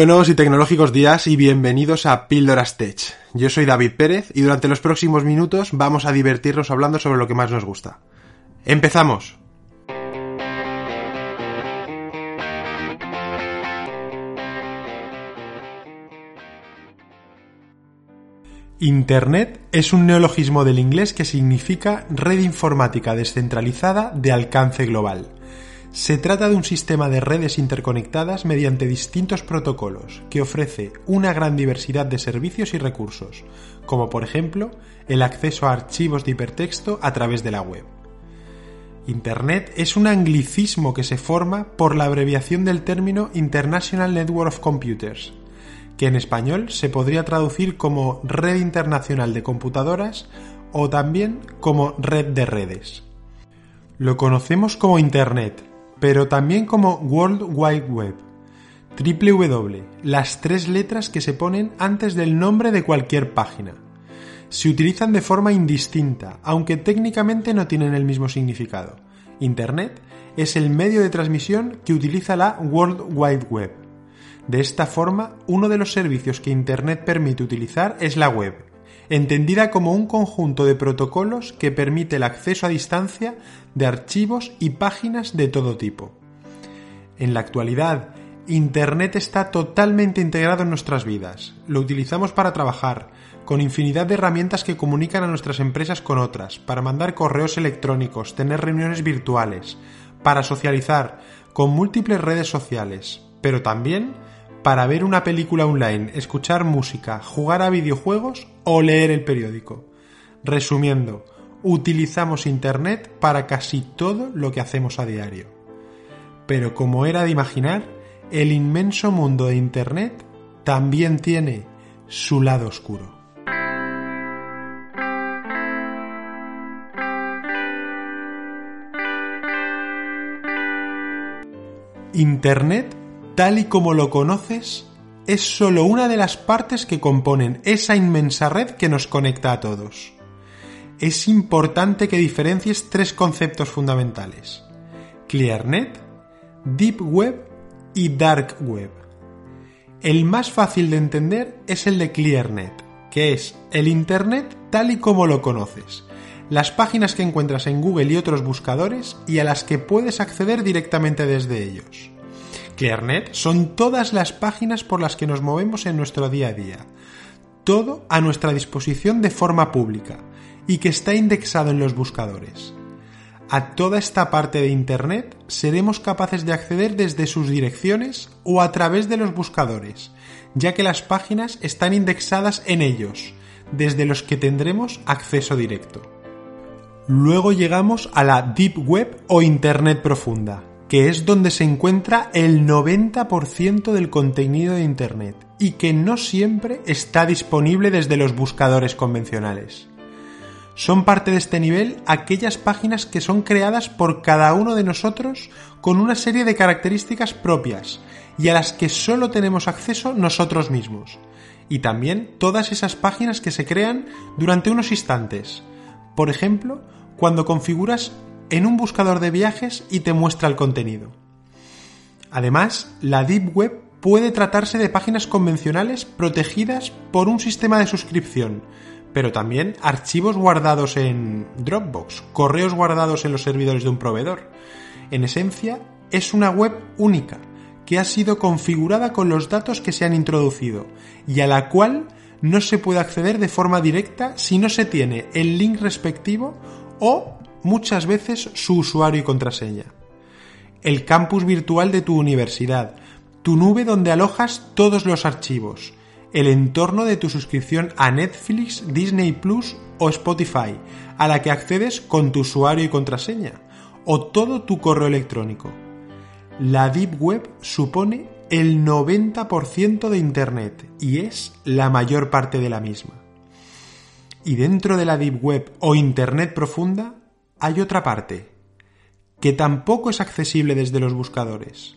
Buenos y tecnológicos días y bienvenidos a Píldoras Tech. Yo soy David Pérez y durante los próximos minutos vamos a divertirnos hablando sobre lo que más nos gusta. ¡Empezamos! Internet es un neologismo del inglés que significa red informática descentralizada de alcance global. Se trata de un sistema de redes interconectadas mediante distintos protocolos que ofrece una gran diversidad de servicios y recursos, como por ejemplo el acceso a archivos de hipertexto a través de la web. Internet es un anglicismo que se forma por la abreviación del término International Network of Computers, que en español se podría traducir como Red Internacional de Computadoras o también como Red de Redes. Lo conocemos como Internet, pero también como World Wide Web, www, las tres letras que se ponen antes del nombre de cualquier página. Se utilizan de forma indistinta, aunque técnicamente no tienen el mismo significado. Internet es el medio de transmisión que utiliza la World Wide Web de esta forma, uno de los servicios que Internet permite utilizar es la web, entendida como un conjunto de protocolos que permite el acceso a distancia de archivos y páginas de todo tipo. En la actualidad, Internet está totalmente integrado en nuestras vidas. Lo utilizamos para trabajar, con infinidad de herramientas que comunican a nuestras empresas con otras, para mandar correos electrónicos, tener reuniones virtuales, para socializar, con múltiples redes sociales, pero también para ver una película online, escuchar música, jugar a videojuegos o leer el periódico. Resumiendo, utilizamos Internet para casi todo lo que hacemos a diario. Pero como era de imaginar, el inmenso mundo de Internet también tiene su lado oscuro. Internet tal y como lo conoces, es solo una de las partes que componen esa inmensa red que nos conecta a todos. Es importante que diferencies tres conceptos fundamentales. ClearNet, Deep Web y Dark Web. El más fácil de entender es el de ClearNet, que es el Internet tal y como lo conoces, las páginas que encuentras en Google y otros buscadores y a las que puedes acceder directamente desde ellos. ClearNet son todas las páginas por las que nos movemos en nuestro día a día. Todo a nuestra disposición de forma pública y que está indexado en los buscadores. A toda esta parte de Internet seremos capaces de acceder desde sus direcciones o a través de los buscadores, ya que las páginas están indexadas en ellos, desde los que tendremos acceso directo. Luego llegamos a la Deep Web o Internet profunda, que es donde se encuentra el 90% del contenido de Internet y que no siempre está disponible desde los buscadores convencionales. Son parte de este nivel aquellas páginas que son creadas por cada uno de nosotros con una serie de características propias y a las que solo tenemos acceso nosotros mismos. Y también todas esas páginas que se crean durante unos instantes. Por ejemplo, cuando configuras en un buscador de viajes y te muestra el contenido. Además, la Deep Web puede tratarse de páginas convencionales protegidas por un sistema de suscripción, pero también archivos guardados en Dropbox, correos guardados en los servidores de un proveedor. En esencia, es una web única, que ha sido configurada con los datos que se han introducido y a la cual no se puede acceder de forma directa si no se tiene el link respectivo o muchas veces su usuario y contraseña. El campus virtual de tu universidad, tu nube donde alojas todos los archivos, el entorno de tu suscripción a Netflix, Disney Plus o Spotify, a la que accedes con tu usuario y contraseña, o todo tu correo electrónico. La Deep Web supone el 90% de Internet y es la mayor parte de la misma. Y dentro de la Deep Web o Internet profunda hay otra parte, que tampoco es accesible desde los buscadores.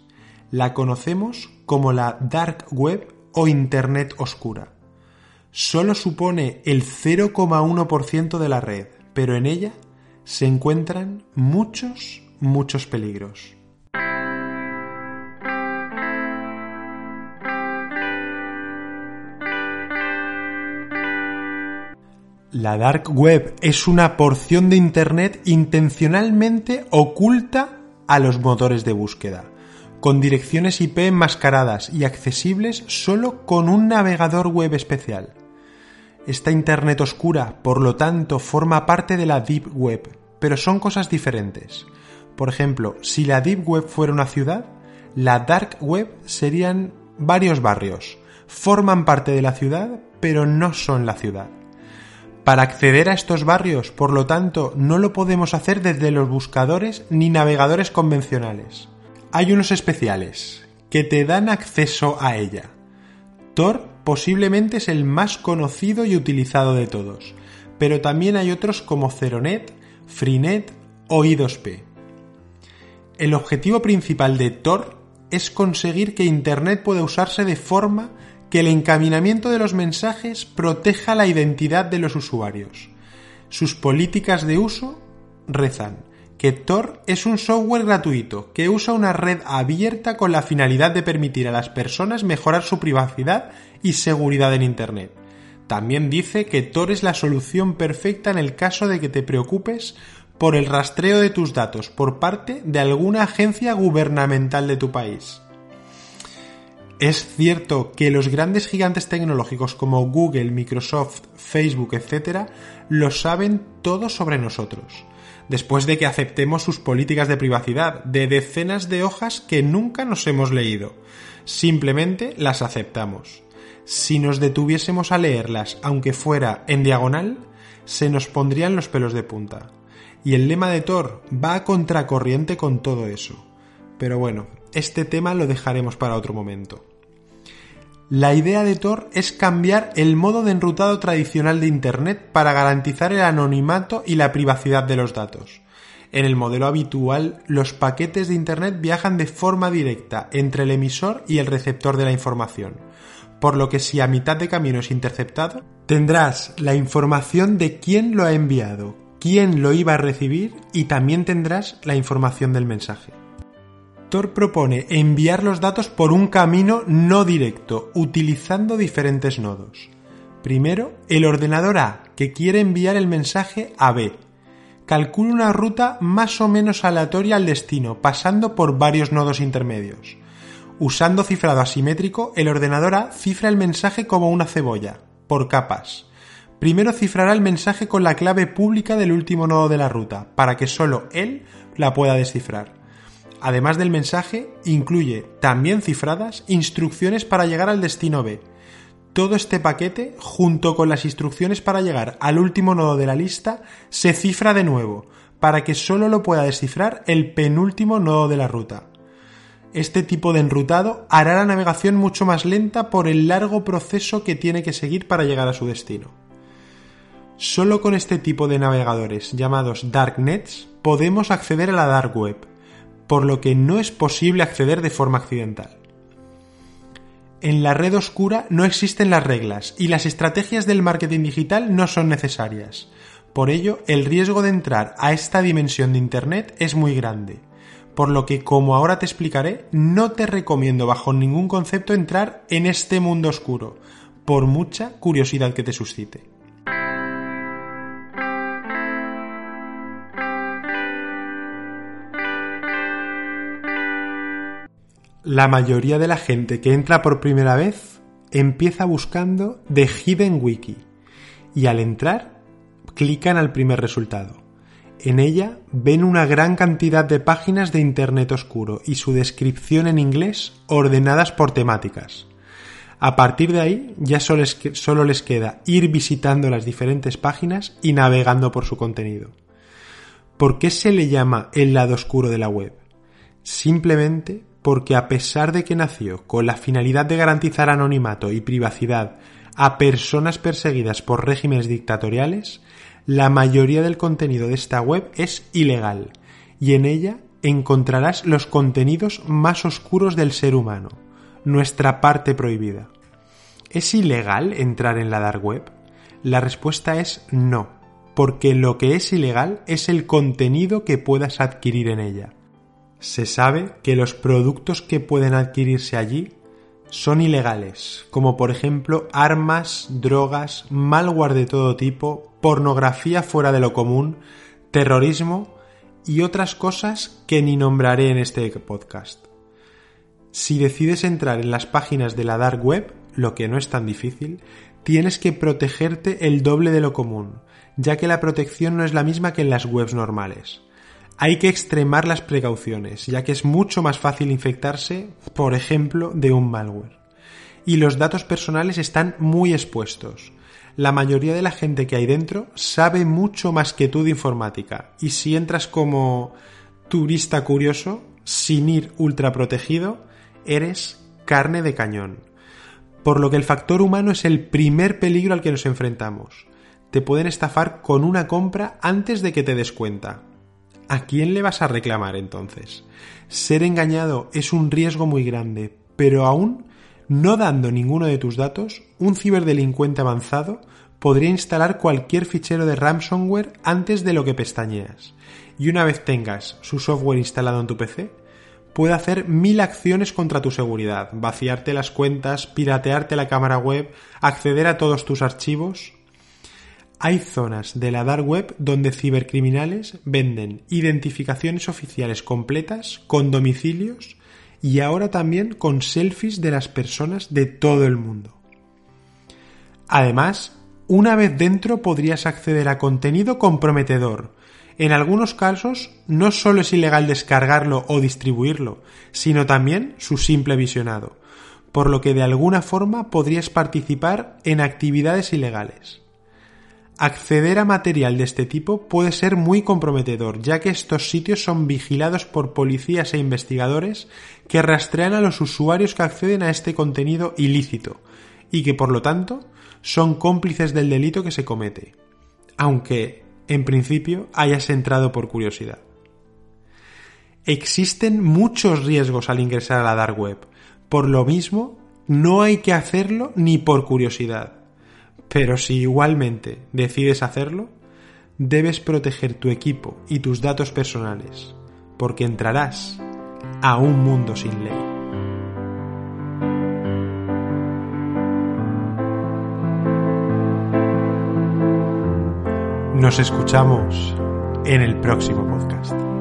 La conocemos como la Dark Web o Internet Oscura. Solo supone el 0,1% de la red, pero en ella se encuentran muchos, muchos peligros. La dark web es una porción de Internet intencionalmente oculta a los motores de búsqueda, con direcciones IP enmascaradas y accesibles solo con un navegador web especial. Esta Internet oscura, por lo tanto, forma parte de la Deep Web, pero son cosas diferentes. Por ejemplo, si la Deep Web fuera una ciudad, la Dark Web serían varios barrios. Forman parte de la ciudad, pero no son la ciudad. Para acceder a estos barrios, por lo tanto, no lo podemos hacer desde los buscadores ni navegadores convencionales. Hay unos especiales que te dan acceso a ella. Tor posiblemente es el más conocido y utilizado de todos, pero también hay otros como Ceronet, Freenet o I2P. El objetivo principal de Tor es conseguir que Internet pueda usarse de forma que el encaminamiento de los mensajes proteja la identidad de los usuarios. Sus políticas de uso rezan que Tor es un software gratuito que usa una red abierta con la finalidad de permitir a las personas mejorar su privacidad y seguridad en Internet. También dice que Tor es la solución perfecta en el caso de que te preocupes por el rastreo de tus datos por parte de alguna agencia gubernamental de tu país. Es cierto que los grandes gigantes tecnológicos como Google, Microsoft, Facebook, etc., lo saben todo sobre nosotros, después de que aceptemos sus políticas de privacidad de decenas de hojas que nunca nos hemos leído. Simplemente las aceptamos. Si nos detuviésemos a leerlas, aunque fuera en diagonal, se nos pondrían los pelos de punta. Y el lema de Thor va a contracorriente con todo eso. Pero bueno, este tema lo dejaremos para otro momento. La idea de Tor es cambiar el modo de enrutado tradicional de Internet para garantizar el anonimato y la privacidad de los datos. En el modelo habitual, los paquetes de Internet viajan de forma directa entre el emisor y el receptor de la información, por lo que si a mitad de camino es interceptado, tendrás la información de quién lo ha enviado, quién lo iba a recibir y también tendrás la información del mensaje. Tor propone enviar los datos por un camino no directo, utilizando diferentes nodos. Primero, el ordenador A, que quiere enviar el mensaje a B. Calcula una ruta más o menos aleatoria al destino, pasando por varios nodos intermedios. Usando cifrado asimétrico, el ordenador A cifra el mensaje como una cebolla, por capas Primero cifrará el mensaje con la clave pública del último nodo de la ruta, para que solo él la pueda descifrar. Además del mensaje, incluye, también cifradas, instrucciones para llegar al destino B. Todo este paquete, junto con las instrucciones para llegar al último nodo de la lista, se cifra de nuevo, para que solo lo pueda descifrar el penúltimo nodo de la ruta. Este tipo de enrutado hará la navegación mucho más lenta por el largo proceso que tiene que seguir para llegar a su destino. Solo con este tipo de navegadores llamados darknets podemos acceder a la dark web, por lo que no es posible acceder de forma accidental. En la red oscura no existen las reglas y las estrategias del marketing digital no son necesarias. Por ello, el riesgo de entrar a esta dimensión de Internet es muy grande. Por lo que, como ahora te explicaré, no te recomiendo bajo ningún concepto entrar en este mundo oscuro, por mucha curiosidad que te suscite. La mayoría de la gente que entra por primera vez empieza buscando The Hidden Wiki y al entrar clican al primer resultado. En ella ven una gran cantidad de páginas de Internet oscuro y su descripción en inglés ordenadas por temáticas. A partir de ahí ya solo, solo les queda ir visitando las diferentes páginas y navegando por su contenido. ¿Por qué se le llama el lado oscuro de la web? Simplemente porque a pesar de que nació con la finalidad de garantizar anonimato y privacidad a personas perseguidas por regímenes dictatoriales, la mayoría del contenido de esta web es ilegal y en ella encontrarás los contenidos más oscuros del ser humano, nuestra parte prohibida. ¿Es ilegal entrar en la dark web? La respuesta es no, porque lo que es ilegal es el contenido que puedas adquirir en ella se sabe que los productos que pueden adquirirse allí son ilegales, como por ejemplo armas, drogas, malware de todo tipo, pornografía fuera de lo común, terrorismo y otras cosas que ni nombraré en este podcast. Si decides entrar en las páginas de la dark web, lo que no es tan difícil, tienes que protegerte el doble de lo común, ya que la protección no es la misma que en las webs normales. Hay que extremar las precauciones, ya que es mucho más fácil infectarse, por ejemplo, de un malware. Y los datos personales están muy expuestos. La mayoría de la gente que hay dentro sabe mucho más que tú de informática, y si entras como turista curioso, sin ir ultra protegido, eres carne de cañón. Por lo que el factor humano es el primer peligro al que nos enfrentamos. Te pueden estafar con una compra antes de que te des cuenta. ¿A quién le vas a reclamar entonces? Ser engañado es un riesgo muy grande, pero aún no dando ninguno de tus datos, un ciberdelincuente avanzado podría instalar cualquier fichero de ransomware antes de lo que pestañeas. Y una vez tengas su software instalado en tu PC, puede hacer mil acciones contra tu seguridad, vaciarte las cuentas, piratearte la cámara web, acceder a todos tus archivos. Hay zonas de la dark web donde cibercriminales venden identificaciones oficiales completas con domicilios y ahora también con selfies de las personas de todo el mundo. Además, una vez dentro podrías acceder a contenido comprometedor, en algunos casos, no solo es ilegal descargarlo o distribuirlo, sino también su simple visionado, por lo que de alguna forma podrías participar en actividades ilegales. Acceder a material de este tipo puede ser muy comprometedor, ya que estos sitios son vigilados por policías e investigadores que rastrean a los usuarios que acceden a este contenido ilícito y que por lo tanto son cómplices del delito que se comete. Aunque en principio, hayas entrado por curiosidad. Existen muchos riesgos al ingresar a la dark web. Por lo mismo, no hay que hacerlo ni por curiosidad. Pero si igualmente decides hacerlo, debes proteger tu equipo y tus datos personales, porque entrarás a un mundo sin ley. Nos escuchamos en el próximo podcast.